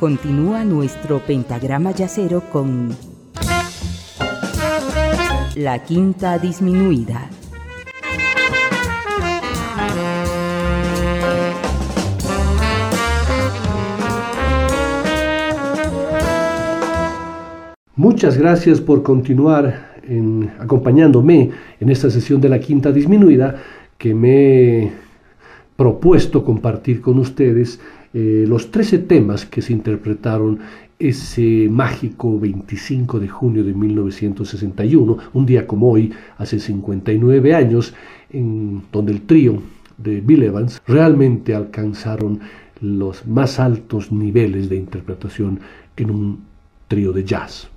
Continúa nuestro pentagrama yacero con la quinta disminuida. Muchas gracias por continuar acompañándome en esta sesión de la quinta disminuida que me he propuesto compartir con ustedes eh, los 13 temas que se interpretaron ese mágico 25 de junio de 1961, un día como hoy, hace 59 años, en donde el trío de Bill Evans realmente alcanzaron los más altos niveles de interpretación en un trío de jazz.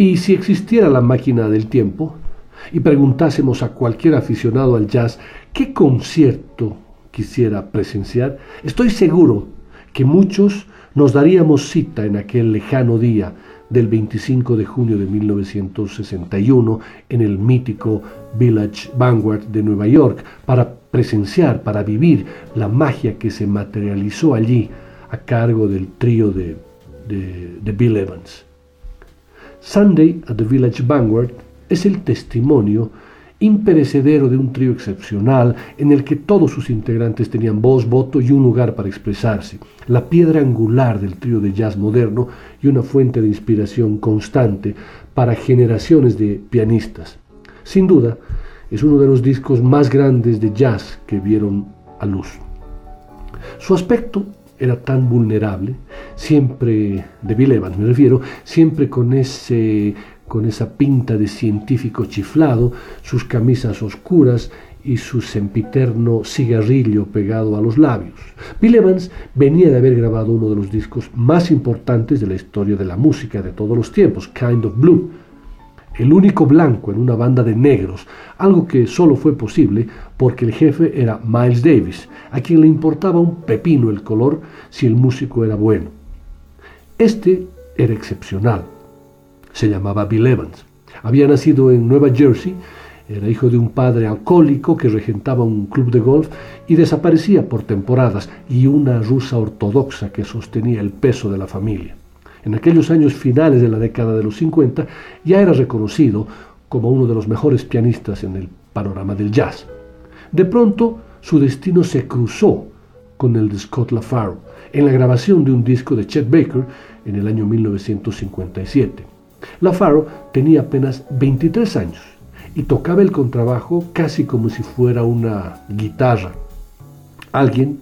Y si existiera la máquina del tiempo y preguntásemos a cualquier aficionado al jazz qué concierto quisiera presenciar, estoy seguro que muchos nos daríamos cita en aquel lejano día del 25 de junio de 1961 en el mítico Village Vanguard de Nueva York para presenciar, para vivir la magia que se materializó allí a cargo del trío de, de Bill Evans. Sunday at the Village Vanguard es el testimonio imperecedero de un trío excepcional en el que todos sus integrantes tenían voz, voto y un lugar para expresarse, la piedra angular del trío de jazz moderno y una fuente de inspiración constante para generaciones de pianistas. Sin duda, es uno de los discos más grandes de jazz que vieron a luz. Su aspecto era tan vulnerable, siempre, de Bill Evans me refiero, siempre con ese con esa pinta de científico chiflado, sus camisas oscuras y su sempiterno cigarrillo pegado a los labios. Bill Evans venía de haber grabado uno de los discos más importantes de la historia de la música de todos los tiempos, Kind of Blue, el único blanco en una banda de negros, algo que solo fue posible porque el jefe era Miles Davis, a quien le importaba un pepino el color si el músico era bueno. Este era excepcional se llamaba Bill Evans. Había nacido en Nueva Jersey, era hijo de un padre alcohólico que regentaba un club de golf y desaparecía por temporadas y una rusa ortodoxa que sostenía el peso de la familia. En aquellos años finales de la década de los 50 ya era reconocido como uno de los mejores pianistas en el panorama del jazz. De pronto su destino se cruzó con el de Scott LaFaro en la grabación de un disco de Chet Baker en el año 1957. LaFaro tenía apenas 23 años y tocaba el contrabajo casi como si fuera una guitarra. Alguien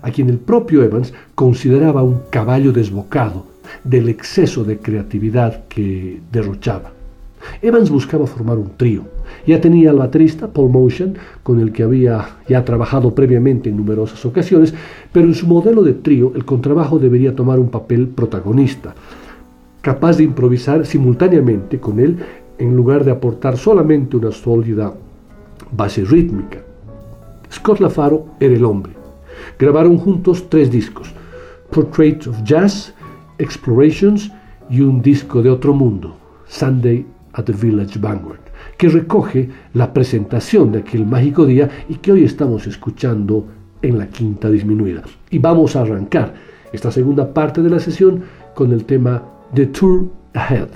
a quien el propio Evans consideraba un caballo desbocado del exceso de creatividad que derrochaba. Evans buscaba formar un trío. Ya tenía al baterista Paul Motion, con el que había ya trabajado previamente en numerosas ocasiones, pero en su modelo de trío el contrabajo debería tomar un papel protagonista capaz de improvisar simultáneamente con él en lugar de aportar solamente una sólida base rítmica. Scott LaFaro era el hombre. Grabaron juntos tres discos, Portrait of Jazz, Explorations y un disco de otro mundo, Sunday at the Village Vanguard, que recoge la presentación de aquel mágico día y que hoy estamos escuchando en la quinta disminuida. Y vamos a arrancar esta segunda parte de la sesión con el tema The Tour Ahead.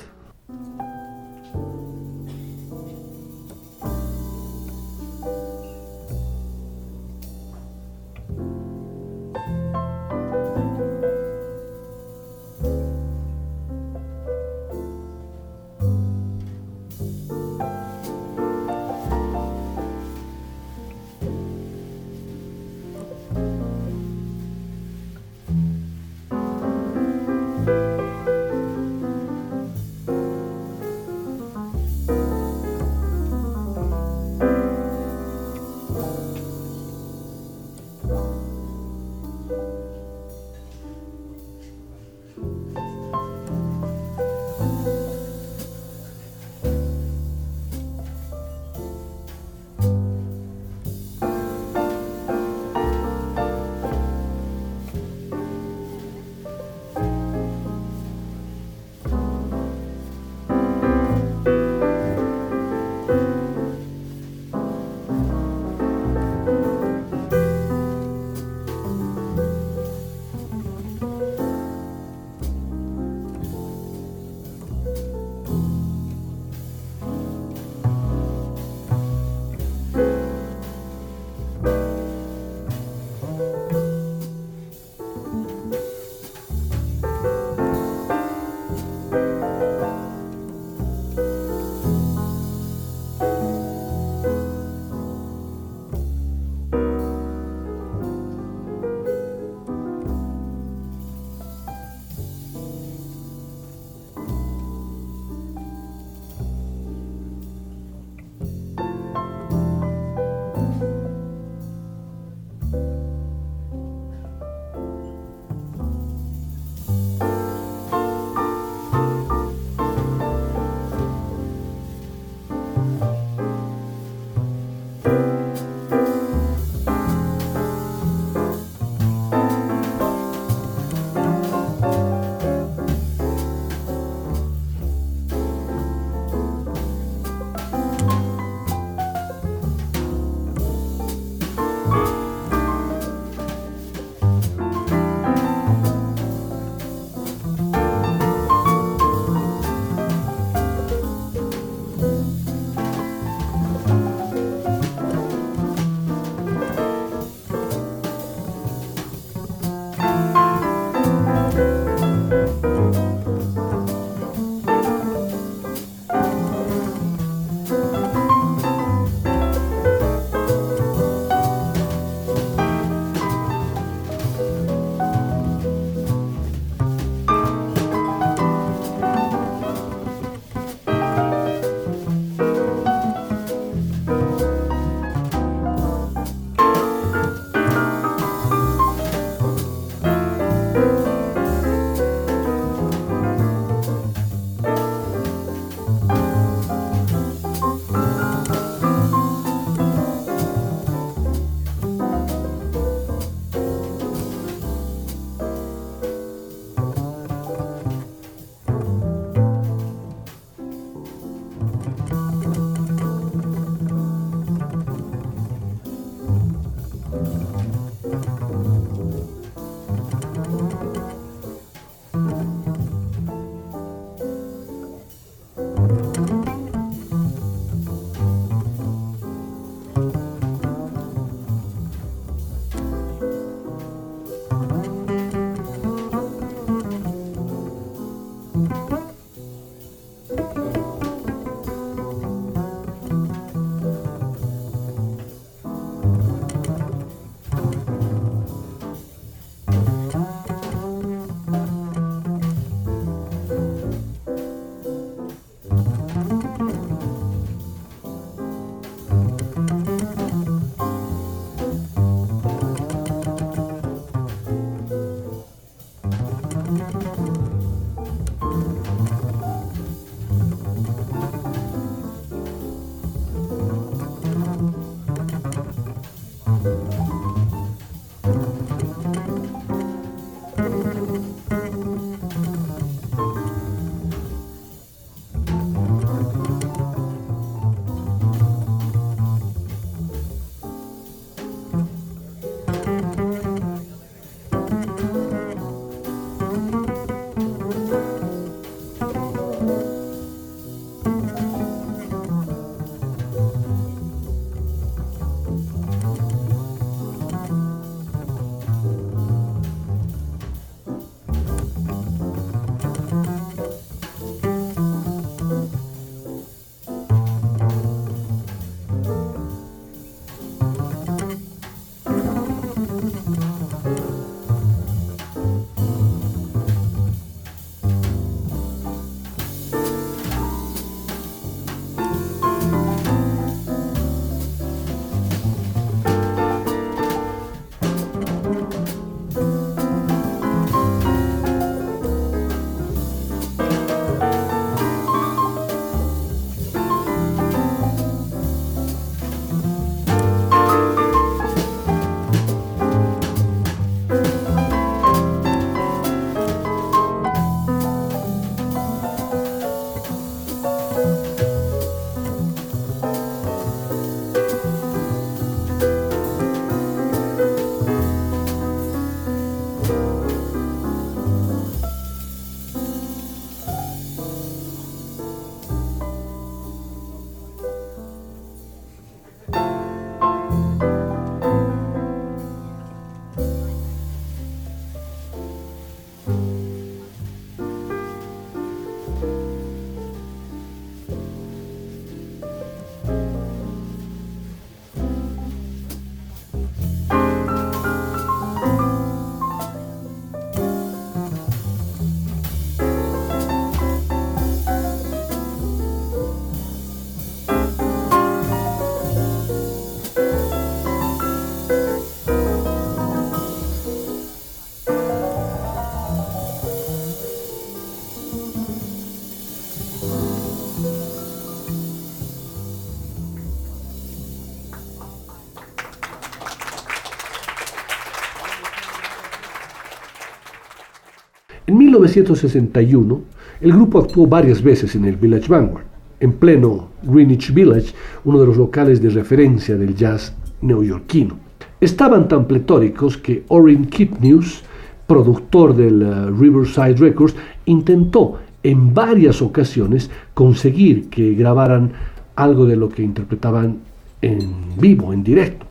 1961, el grupo actuó varias veces en el Village Vanguard, en pleno Greenwich Village, uno de los locales de referencia del jazz neoyorquino. Estaban tan pletóricos que Orrin Kipnews, productor del uh, Riverside Records, intentó en varias ocasiones conseguir que grabaran algo de lo que interpretaban en vivo, en directo.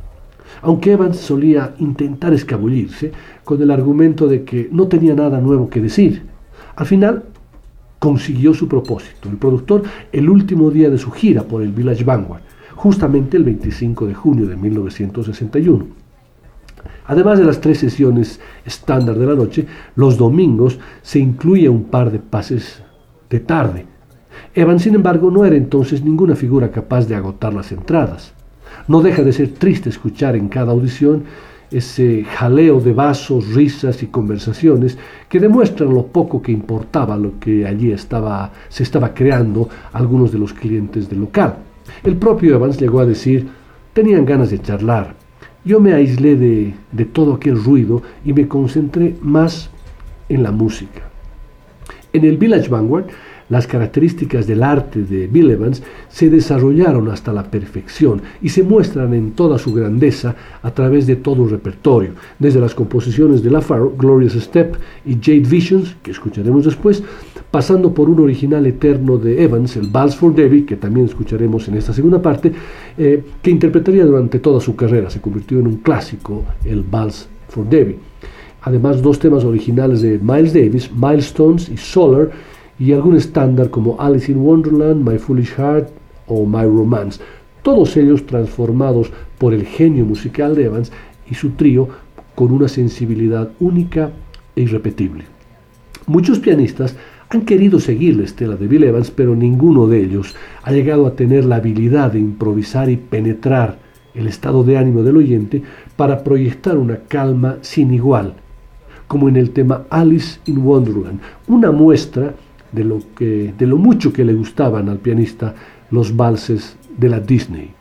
Aunque Evans solía intentar escabullirse con el argumento de que no tenía nada nuevo que decir. Al final consiguió su propósito. El productor, el último día de su gira por el Village Vanguard, justamente el 25 de junio de 1961. Además de las tres sesiones estándar de la noche, los domingos se incluye un par de pases de tarde. Evan, sin embargo, no era entonces ninguna figura capaz de agotar las entradas. No deja de ser triste escuchar en cada audición ese jaleo de vasos, risas y conversaciones que demuestran lo poco que importaba lo que allí estaba, se estaba creando algunos de los clientes del local. El propio Evans llegó a decir, tenían ganas de charlar. Yo me aislé de, de todo aquel ruido y me concentré más en la música. En el Village Vanguard las características del arte de Bill Evans se desarrollaron hasta la perfección y se muestran en toda su grandeza a través de todo el repertorio, desde las composiciones de LaFaro, Glorious Step y Jade Visions, que escucharemos después, pasando por un original eterno de Evans, el Vals for Debbie, que también escucharemos en esta segunda parte, eh, que interpretaría durante toda su carrera, se convirtió en un clásico, el Vals for Debbie. Además, dos temas originales de Miles Davis, Milestones y Solar, y algún estándar como Alice in Wonderland, My Foolish Heart o My Romance, todos ellos transformados por el genio musical de Evans y su trío con una sensibilidad única e irrepetible. Muchos pianistas han querido seguir la estela de Bill Evans, pero ninguno de ellos ha llegado a tener la habilidad de improvisar y penetrar el estado de ánimo del oyente para proyectar una calma sin igual, como en el tema Alice in Wonderland, una muestra de lo, que, de lo mucho que le gustaban al pianista los valses de la Disney.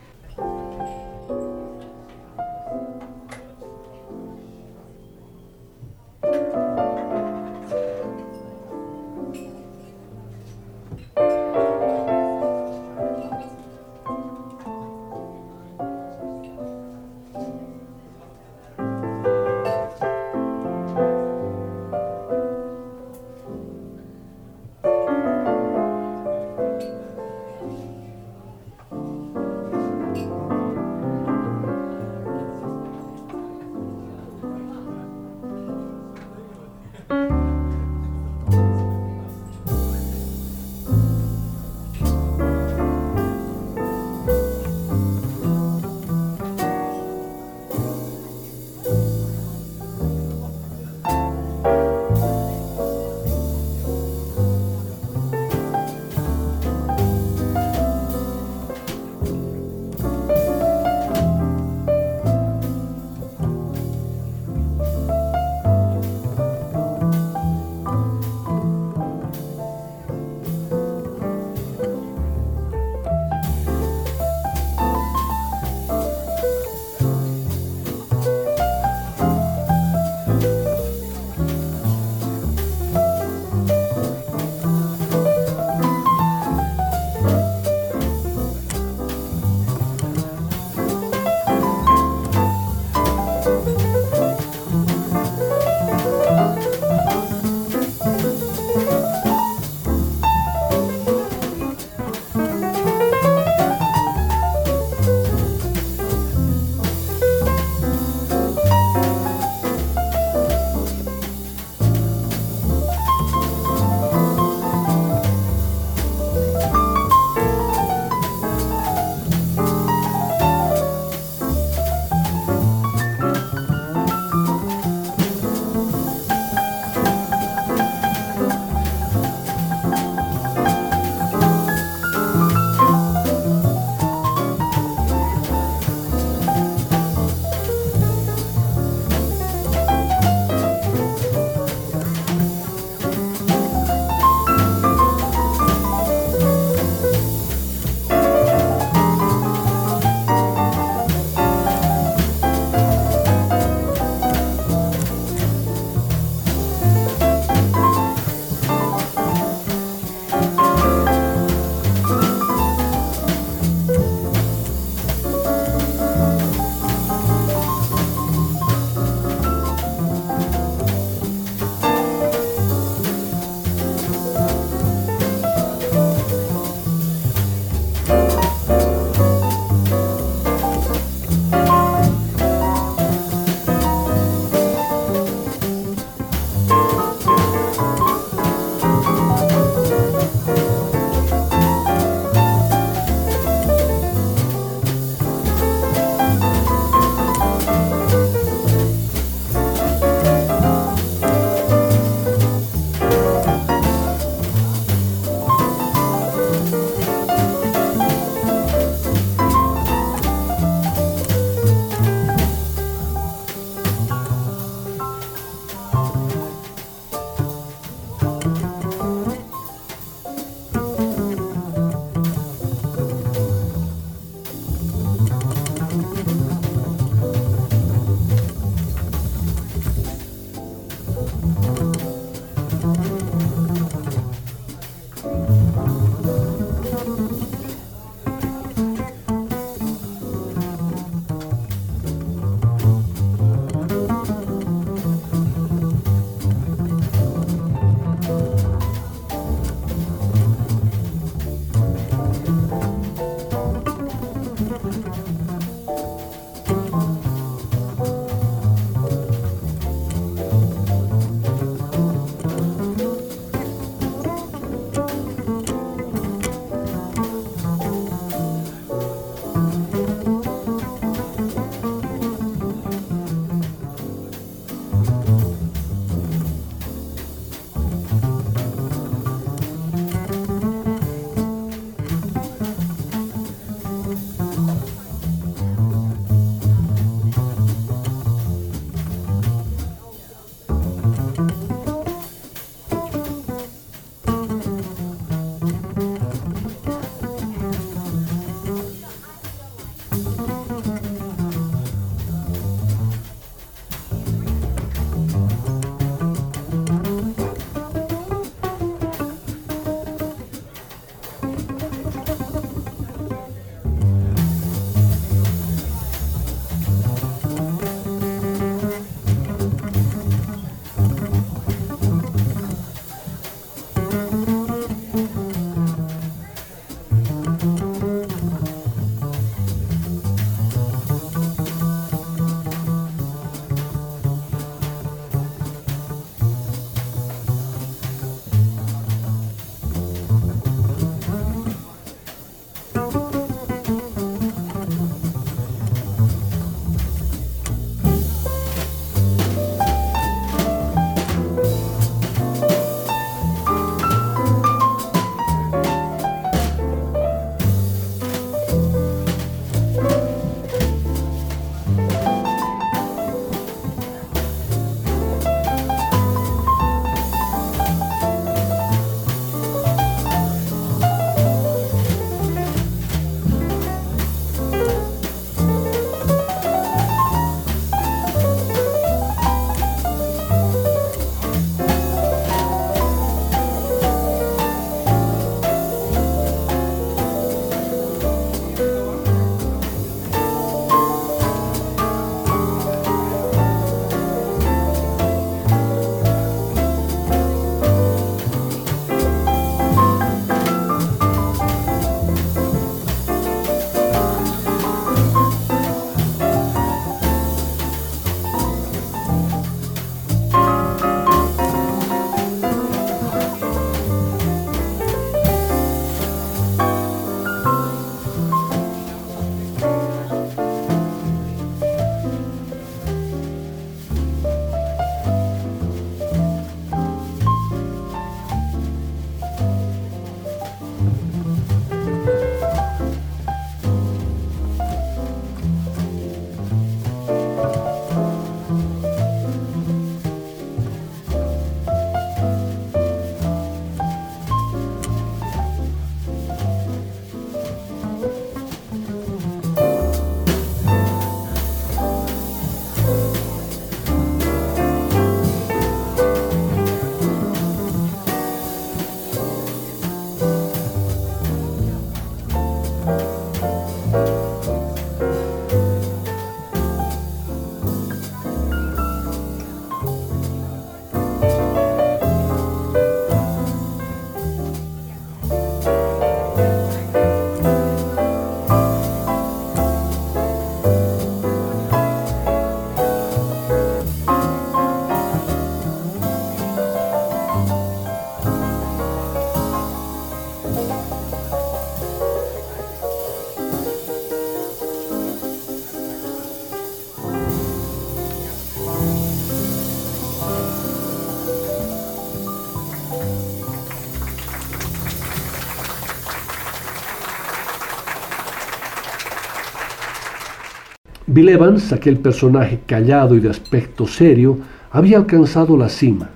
Bill Evans, aquel personaje callado y de aspecto serio, había alcanzado la cima.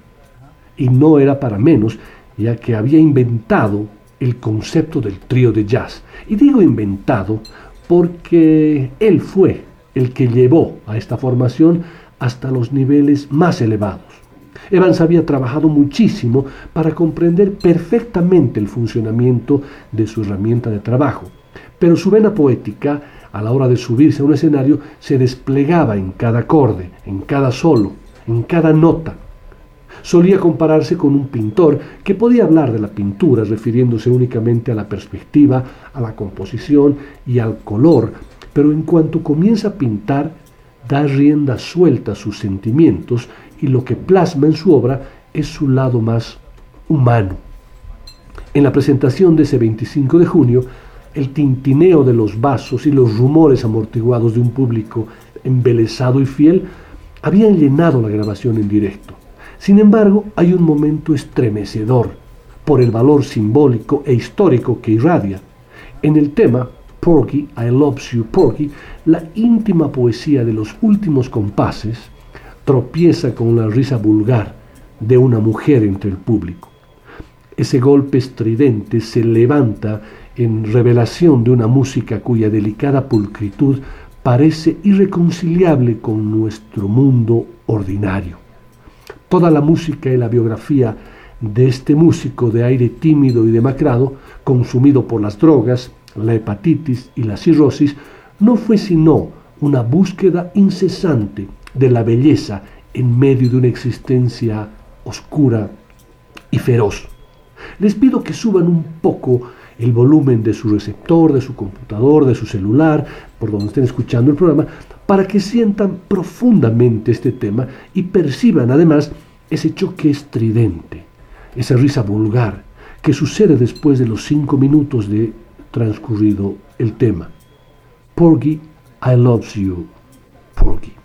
Y no era para menos, ya que había inventado el concepto del trío de jazz. Y digo inventado porque él fue el que llevó a esta formación hasta los niveles más elevados. Evans había trabajado muchísimo para comprender perfectamente el funcionamiento de su herramienta de trabajo, pero su vena poética, a la hora de subirse a un escenario, se desplegaba en cada acorde, en cada solo, en cada nota. Solía compararse con un pintor que podía hablar de la pintura refiriéndose únicamente a la perspectiva, a la composición y al color, pero en cuanto comienza a pintar, da rienda suelta a sus sentimientos y lo que plasma en su obra es su lado más humano. En la presentación de ese 25 de junio, el tintineo de los vasos y los rumores amortiguados de un público embelesado y fiel habían llenado la grabación en directo. Sin embargo, hay un momento estremecedor por el valor simbólico e histórico que irradia. En el tema Porky, I Love You Porky, la íntima poesía de los últimos compases tropieza con la risa vulgar de una mujer entre el público. Ese golpe estridente se levanta en revelación de una música cuya delicada pulcritud parece irreconciliable con nuestro mundo ordinario. Toda la música y la biografía de este músico de aire tímido y demacrado, consumido por las drogas, la hepatitis y la cirrosis, no fue sino una búsqueda incesante de la belleza en medio de una existencia oscura y feroz. Les pido que suban un poco el volumen de su receptor, de su computador, de su celular, por donde estén escuchando el programa, para que sientan profundamente este tema y perciban además ese choque estridente, esa risa vulgar que sucede después de los cinco minutos de transcurrido el tema. Porgy, I love you, Porgy.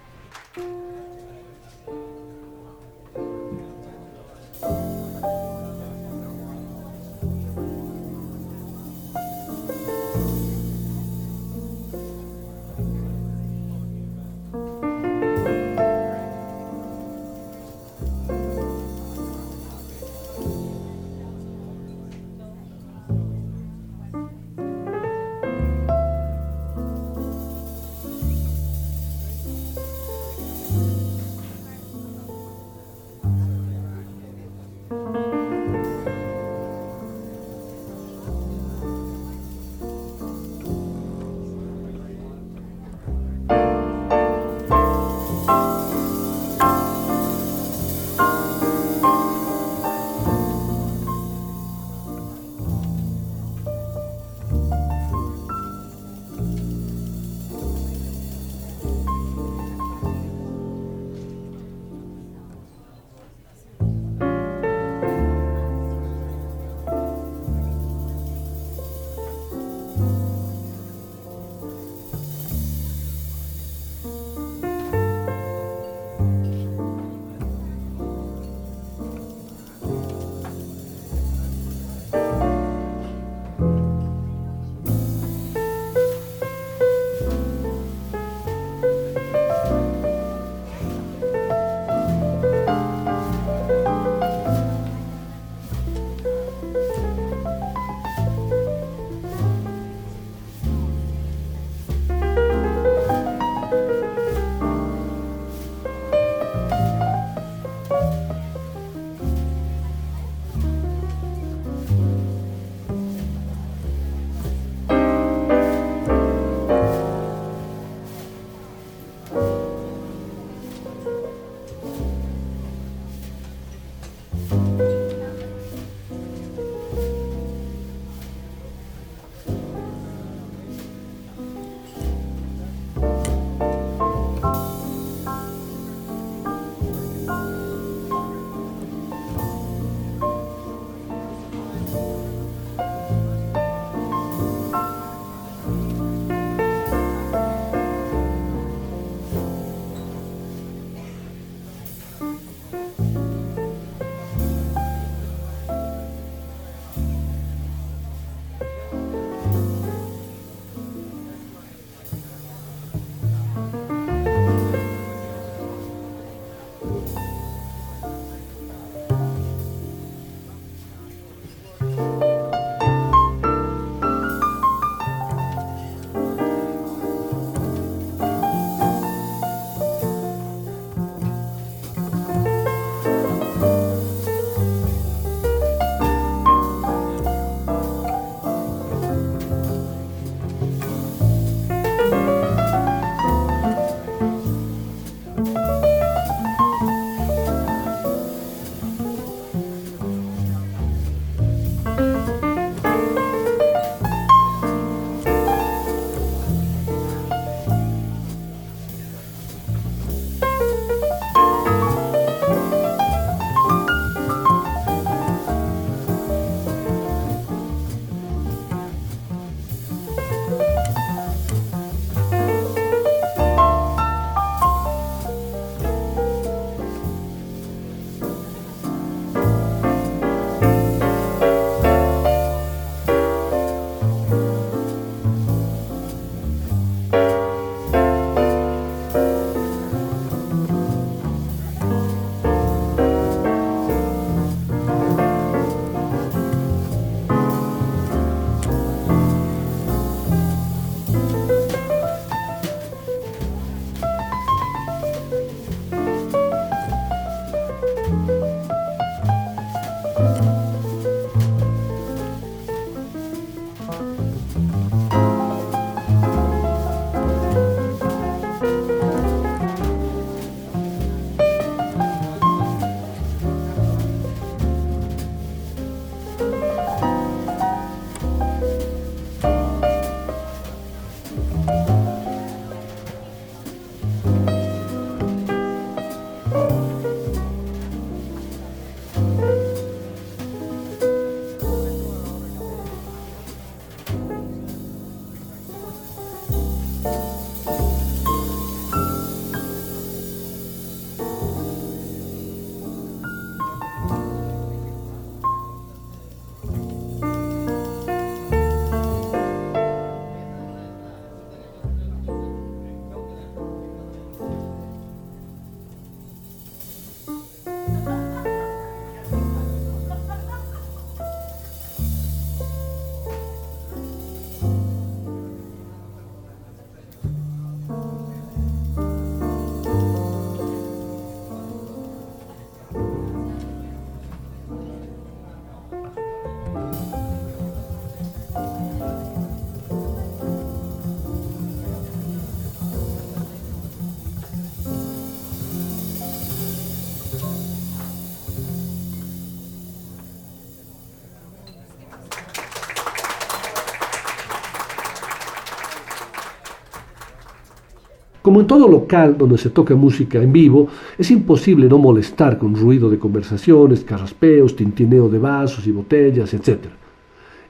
En todo local donde se toca música en vivo, es imposible no molestar con ruido de conversaciones, carraspeos, tintineo de vasos y botellas, etc.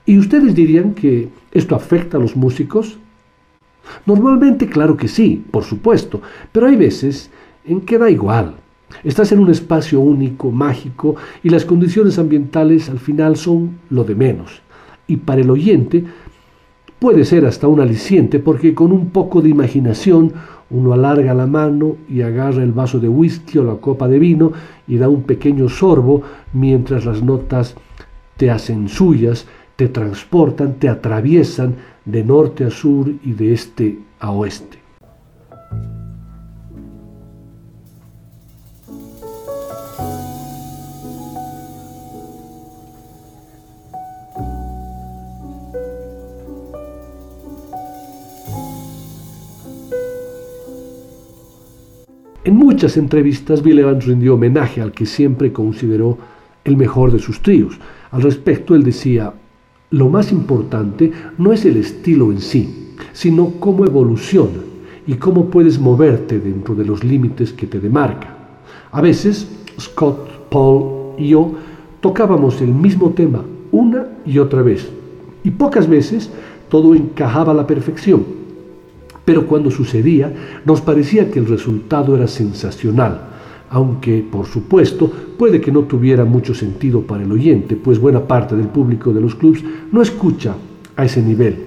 ¿Y ustedes dirían que esto afecta a los músicos? Normalmente, claro que sí, por supuesto, pero hay veces en que da igual. Estás en un espacio único, mágico, y las condiciones ambientales al final son lo de menos. Y para el oyente puede ser hasta un aliciente porque con un poco de imaginación uno alarga la mano y agarra el vaso de whisky o la copa de vino y da un pequeño sorbo mientras las notas te hacen suyas, te transportan, te atraviesan de norte a sur y de este a oeste. En muchas entrevistas Bill Evans rindió homenaje al que siempre consideró el mejor de sus tríos. Al respecto, él decía, lo más importante no es el estilo en sí, sino cómo evoluciona y cómo puedes moverte dentro de los límites que te demarca. A veces, Scott, Paul y yo tocábamos el mismo tema una y otra vez, y pocas veces todo encajaba a la perfección pero cuando sucedía nos parecía que el resultado era sensacional, aunque por supuesto puede que no tuviera mucho sentido para el oyente, pues buena parte del público de los clubs no escucha a ese nivel.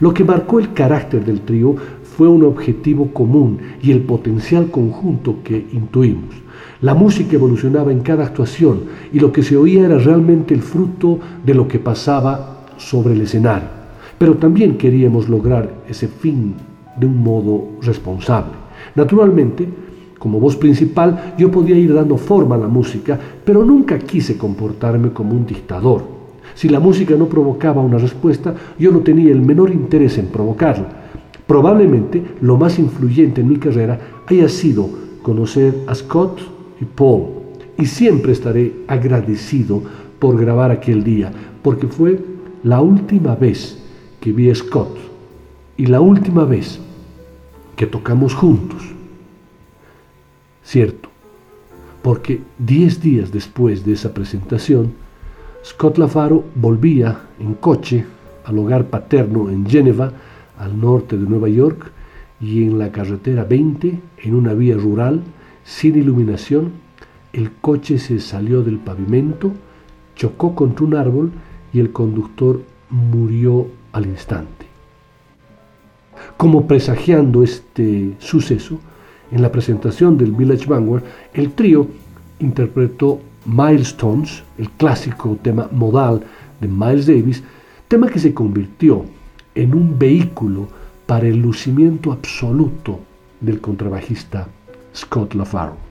Lo que marcó el carácter del trío fue un objetivo común y el potencial conjunto que intuimos. La música evolucionaba en cada actuación y lo que se oía era realmente el fruto de lo que pasaba sobre el escenario pero también queríamos lograr ese fin de un modo responsable. Naturalmente, como voz principal, yo podía ir dando forma a la música, pero nunca quise comportarme como un dictador. Si la música no provocaba una respuesta, yo no tenía el menor interés en provocarla. Probablemente lo más influyente en mi carrera haya sido conocer a Scott y Paul, y siempre estaré agradecido por grabar aquel día, porque fue la última vez que vi a Scott y la última vez que tocamos juntos. Cierto, porque diez días después de esa presentación, Scott Lafaro volvía en coche al hogar paterno en Génova, al norte de Nueva York, y en la carretera 20, en una vía rural, sin iluminación, el coche se salió del pavimento, chocó contra un árbol y el conductor murió al instante. Como presagiando este suceso, en la presentación del Village Vanguard, el trío interpretó Milestones, el clásico tema modal de Miles Davis, tema que se convirtió en un vehículo para el lucimiento absoluto del contrabajista Scott LaFaro.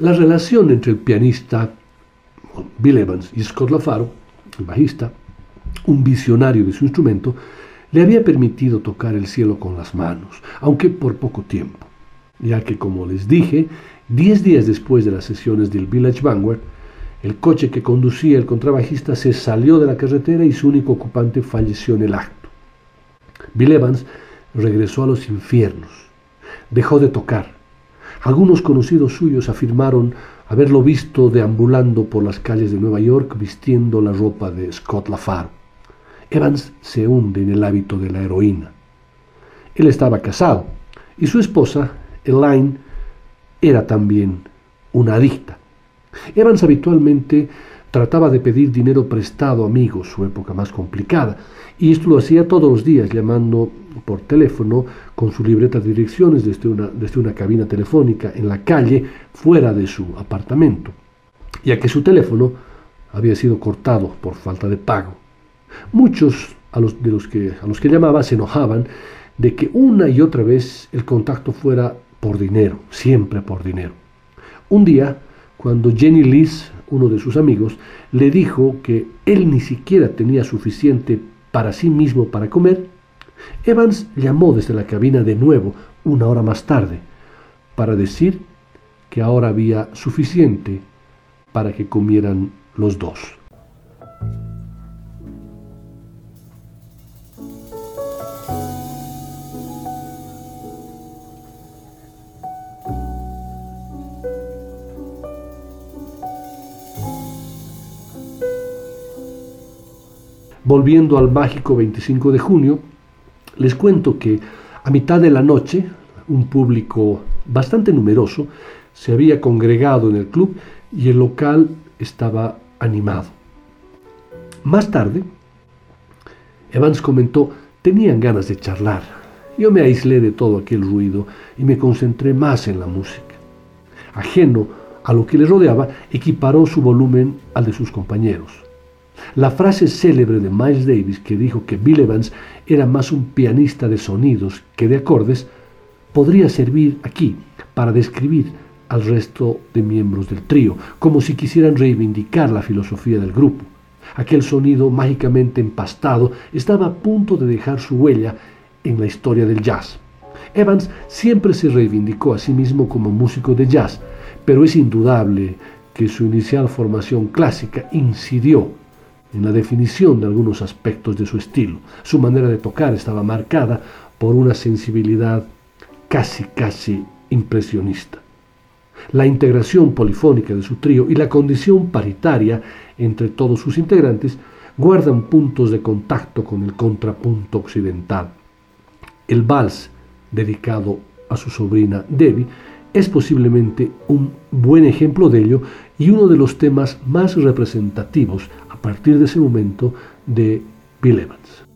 La relación entre el pianista Bill Evans y Scott LaFaro, el bajista, un visionario de su instrumento, le había permitido tocar el cielo con las manos, aunque por poco tiempo, ya que, como les dije, diez días después de las sesiones del Village Vanguard, el coche que conducía el contrabajista se salió de la carretera y su único ocupante falleció en el acto. Bill Evans regresó a los infiernos, dejó de tocar, algunos conocidos suyos afirmaron haberlo visto deambulando por las calles de Nueva York vistiendo la ropa de Scott LaFaro. Evans se hunde en el hábito de la heroína. Él estaba casado y su esposa, Elaine, era también una adicta. Evans habitualmente trataba de pedir dinero prestado a amigos, su época más complicada, y esto lo hacía todos los días, llamando por teléfono con su libreta de direcciones desde una, desde una cabina telefónica en la calle fuera de su apartamento, ya que su teléfono había sido cortado por falta de pago. Muchos a los, de los que, a los que llamaba se enojaban de que una y otra vez el contacto fuera por dinero, siempre por dinero. Un día, cuando Jenny Liz, uno de sus amigos, le dijo que él ni siquiera tenía suficiente para sí mismo para comer, Evans llamó desde la cabina de nuevo una hora más tarde para decir que ahora había suficiente para que comieran los dos. Volviendo al mágico 25 de junio, les cuento que a mitad de la noche un público bastante numeroso se había congregado en el club y el local estaba animado. Más tarde, Evans comentó, tenían ganas de charlar. Yo me aislé de todo aquel ruido y me concentré más en la música. Ajeno a lo que le rodeaba, equiparó su volumen al de sus compañeros. La frase célebre de Miles Davis que dijo que Bill Evans era más un pianista de sonidos que de acordes, podría servir aquí para describir al resto de miembros del trío, como si quisieran reivindicar la filosofía del grupo. Aquel sonido mágicamente empastado estaba a punto de dejar su huella en la historia del jazz. Evans siempre se reivindicó a sí mismo como músico de jazz, pero es indudable que su inicial formación clásica incidió en la definición de algunos aspectos de su estilo. Su manera de tocar estaba marcada por una sensibilidad casi, casi impresionista. La integración polifónica de su trío y la condición paritaria entre todos sus integrantes guardan puntos de contacto con el contrapunto occidental. El vals, dedicado a su sobrina Debbie, es posiblemente un buen ejemplo de ello y uno de los temas más representativos partir de ese momento de Bill Evans.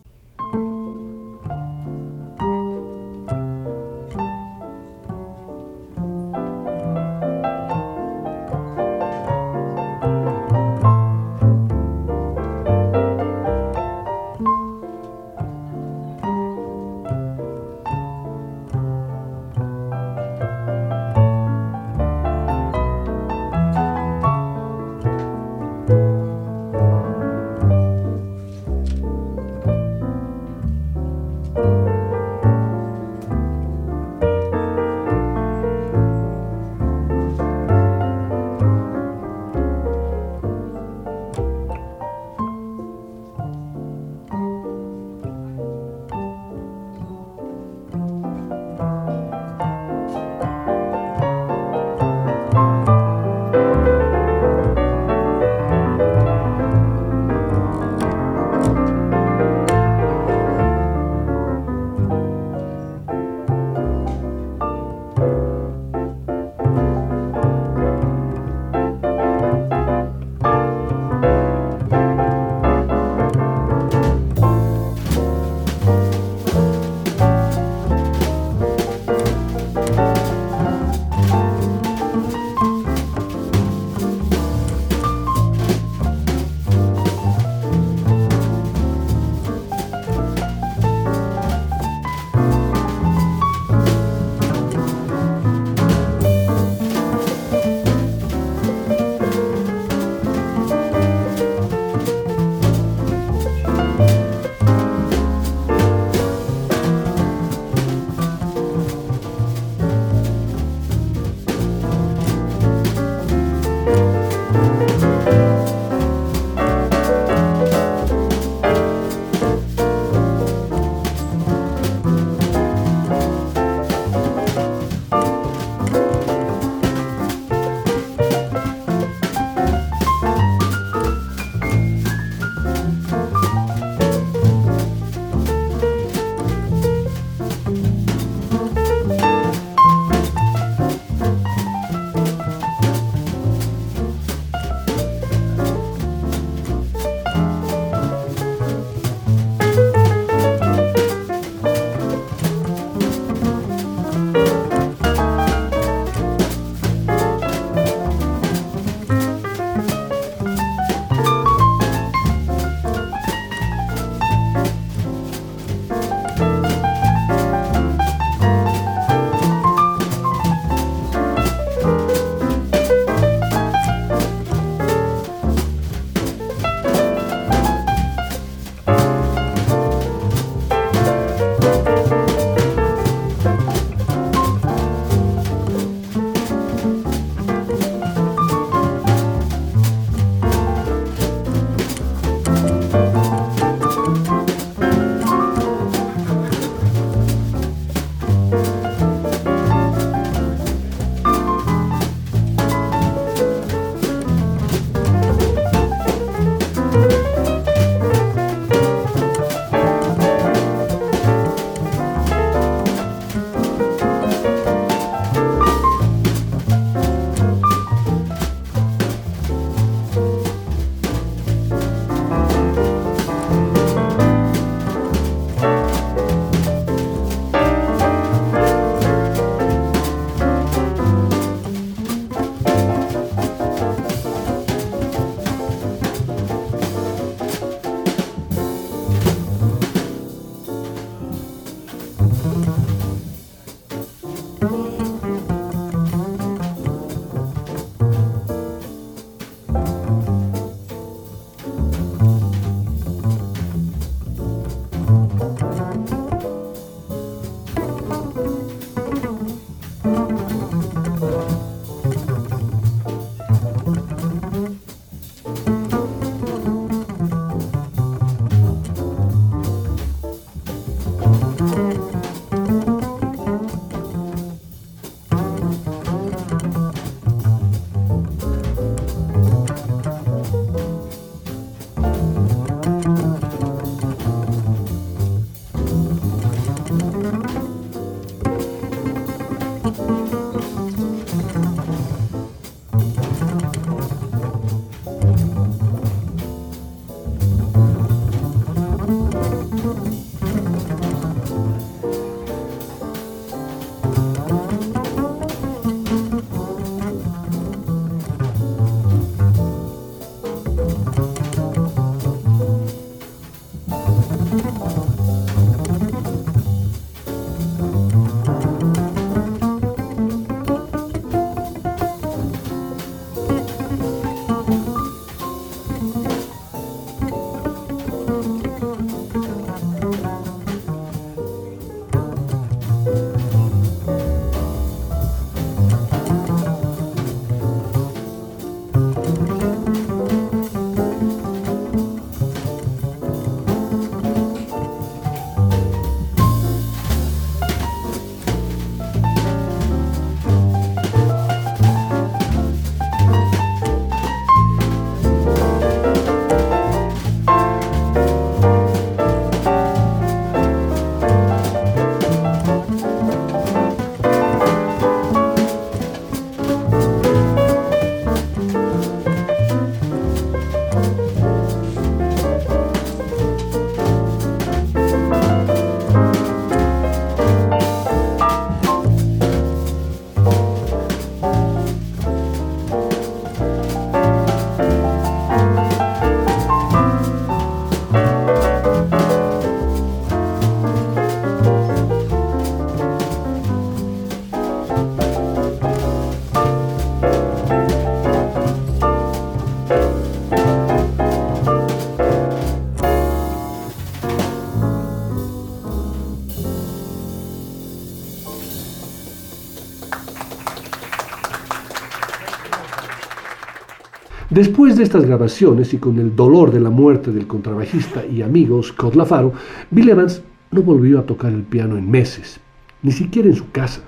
Después de estas grabaciones y con el dolor de la muerte del contrabajista y amigo Scott LaFaro, Bill Evans no volvió a tocar el piano en meses, ni siquiera en su casa.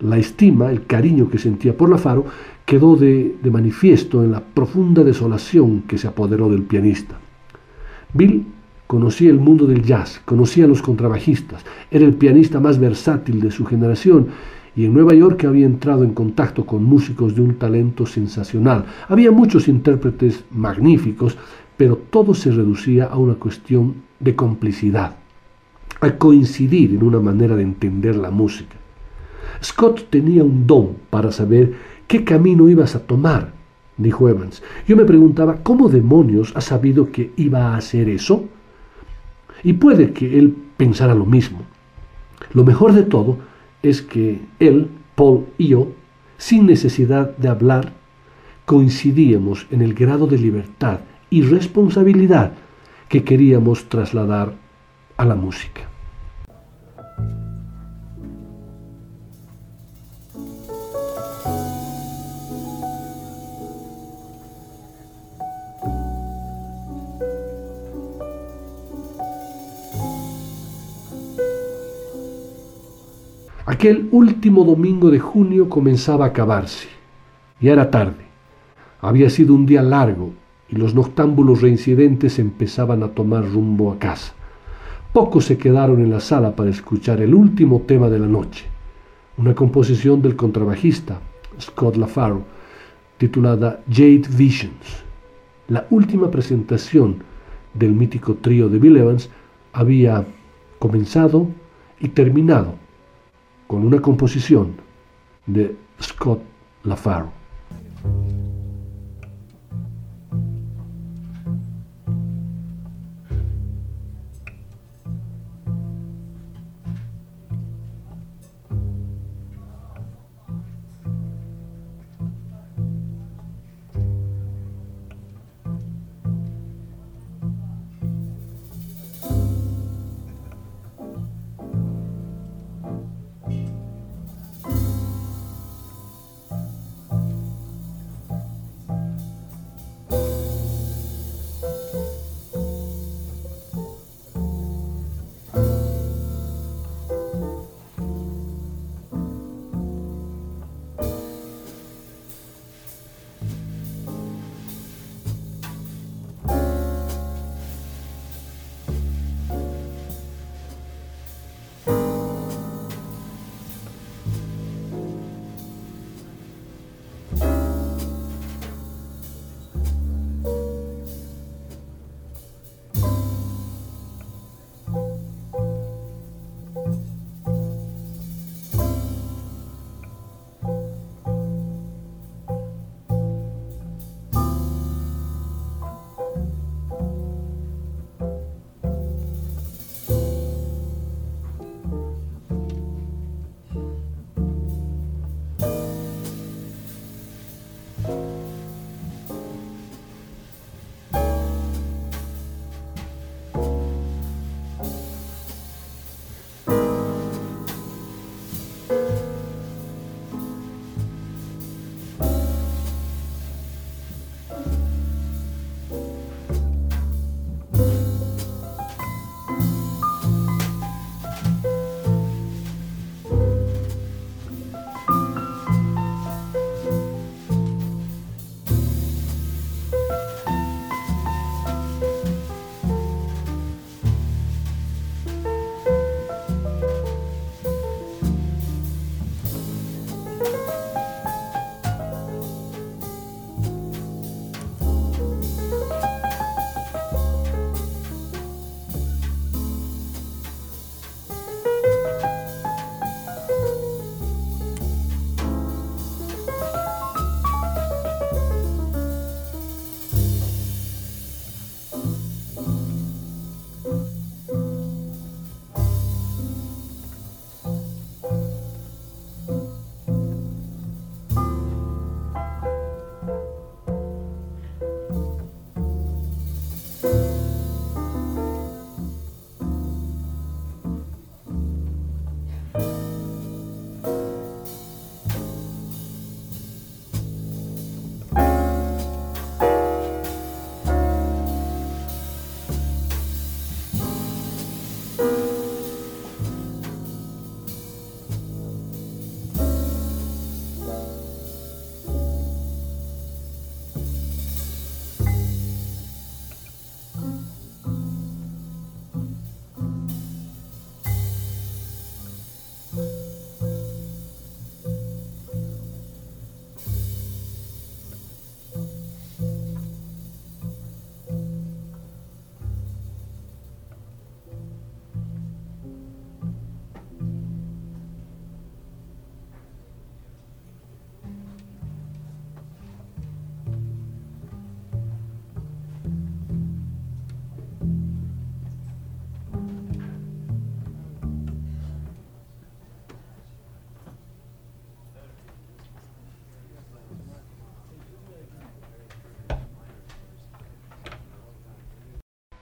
La estima, el cariño que sentía por LaFaro quedó de, de manifiesto en la profunda desolación que se apoderó del pianista. Bill conocía el mundo del jazz, conocía a los contrabajistas, era el pianista más versátil de su generación y en Nueva York había entrado en contacto con músicos de un talento sensacional. Había muchos intérpretes magníficos, pero todo se reducía a una cuestión de complicidad, a coincidir en una manera de entender la música. Scott tenía un don para saber qué camino ibas a tomar, dijo Evans. Yo me preguntaba, ¿cómo demonios ha sabido que iba a hacer eso? Y puede que él pensara lo mismo. Lo mejor de todo es que él, Paul y yo, sin necesidad de hablar, coincidíamos en el grado de libertad y responsabilidad que queríamos trasladar a la música. Aquel último domingo de junio comenzaba a acabarse. Ya era tarde. Había sido un día largo y los noctámbulos reincidentes empezaban a tomar rumbo a casa. Pocos se quedaron en la sala para escuchar el último tema de la noche, una composición del contrabajista Scott LaFaro, titulada Jade Visions. La última presentación del mítico trío de Bill Evans había comenzado y terminado con una composición de Scott LaFaro.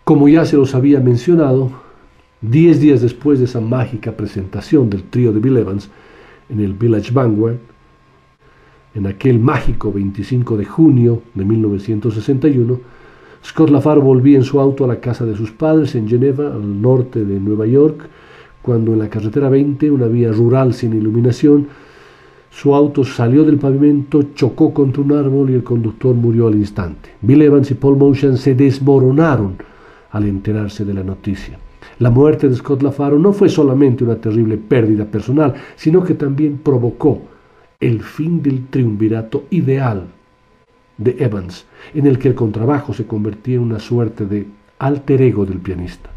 Como ya se los había mencionado, diez días después de esa mágica presentación del trío de Bill Evans en el Village Vanguard, en aquel mágico 25 de junio de 1961, Scott LaFaro volvía en su auto a la casa de sus padres en Geneva, al norte de Nueva York, cuando en la carretera 20, una vía rural sin iluminación, su auto salió del pavimento, chocó contra un árbol y el conductor murió al instante. Bill Evans y Paul Motion se desmoronaron al enterarse de la noticia. La muerte de Scott LaFaro no fue solamente una terrible pérdida personal, sino que también provocó el fin del triunvirato ideal de Evans, en el que el contrabajo se convertía en una suerte de alter ego del pianista.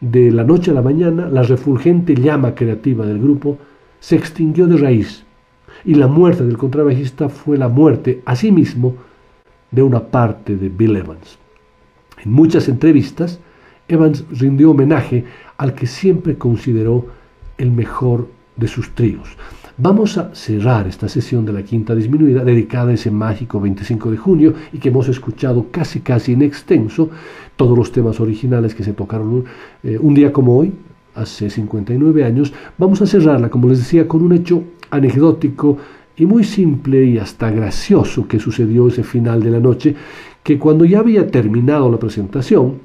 De la noche a la mañana, la refulgente llama creativa del grupo se extinguió de raíz y la muerte del contrabajista fue la muerte, asimismo, de una parte de Bill Evans. En muchas entrevistas, Evans rindió homenaje al que siempre consideró el mejor de sus tríos. Vamos a cerrar esta sesión de la quinta disminuida dedicada a ese mágico 25 de junio y que hemos escuchado casi casi en extenso todos los temas originales que se tocaron eh, un día como hoy, hace 59 años. Vamos a cerrarla, como les decía, con un hecho anecdótico y muy simple y hasta gracioso que sucedió ese final de la noche, que cuando ya había terminado la presentación,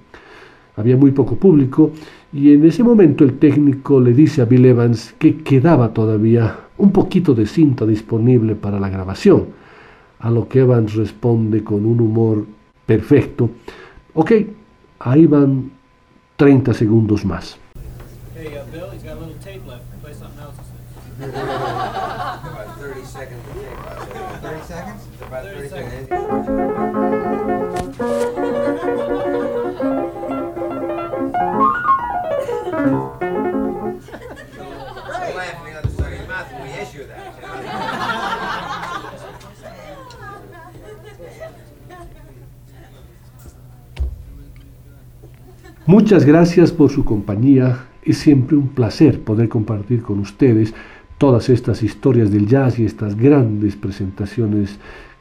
había muy poco público, y en ese momento el técnico le dice a Bill Evans que quedaba todavía un poquito de cinta disponible para la grabación, a lo que Evans responde con un humor perfecto, ok, ahí van 30 segundos más. Hey, uh, Bill, Muchas gracias por su compañía. Es siempre un placer poder compartir con ustedes todas estas historias del jazz y estas grandes presentaciones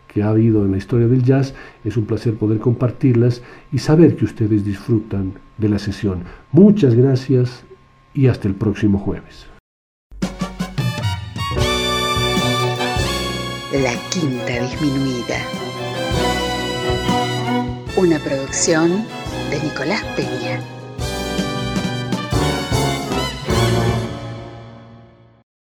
que ha habido en la historia del jazz. Es un placer poder compartirlas y saber que ustedes disfrutan de la sesión. Muchas gracias y hasta el próximo jueves. La quinta disminuida. Una producción de Nicolás Peña.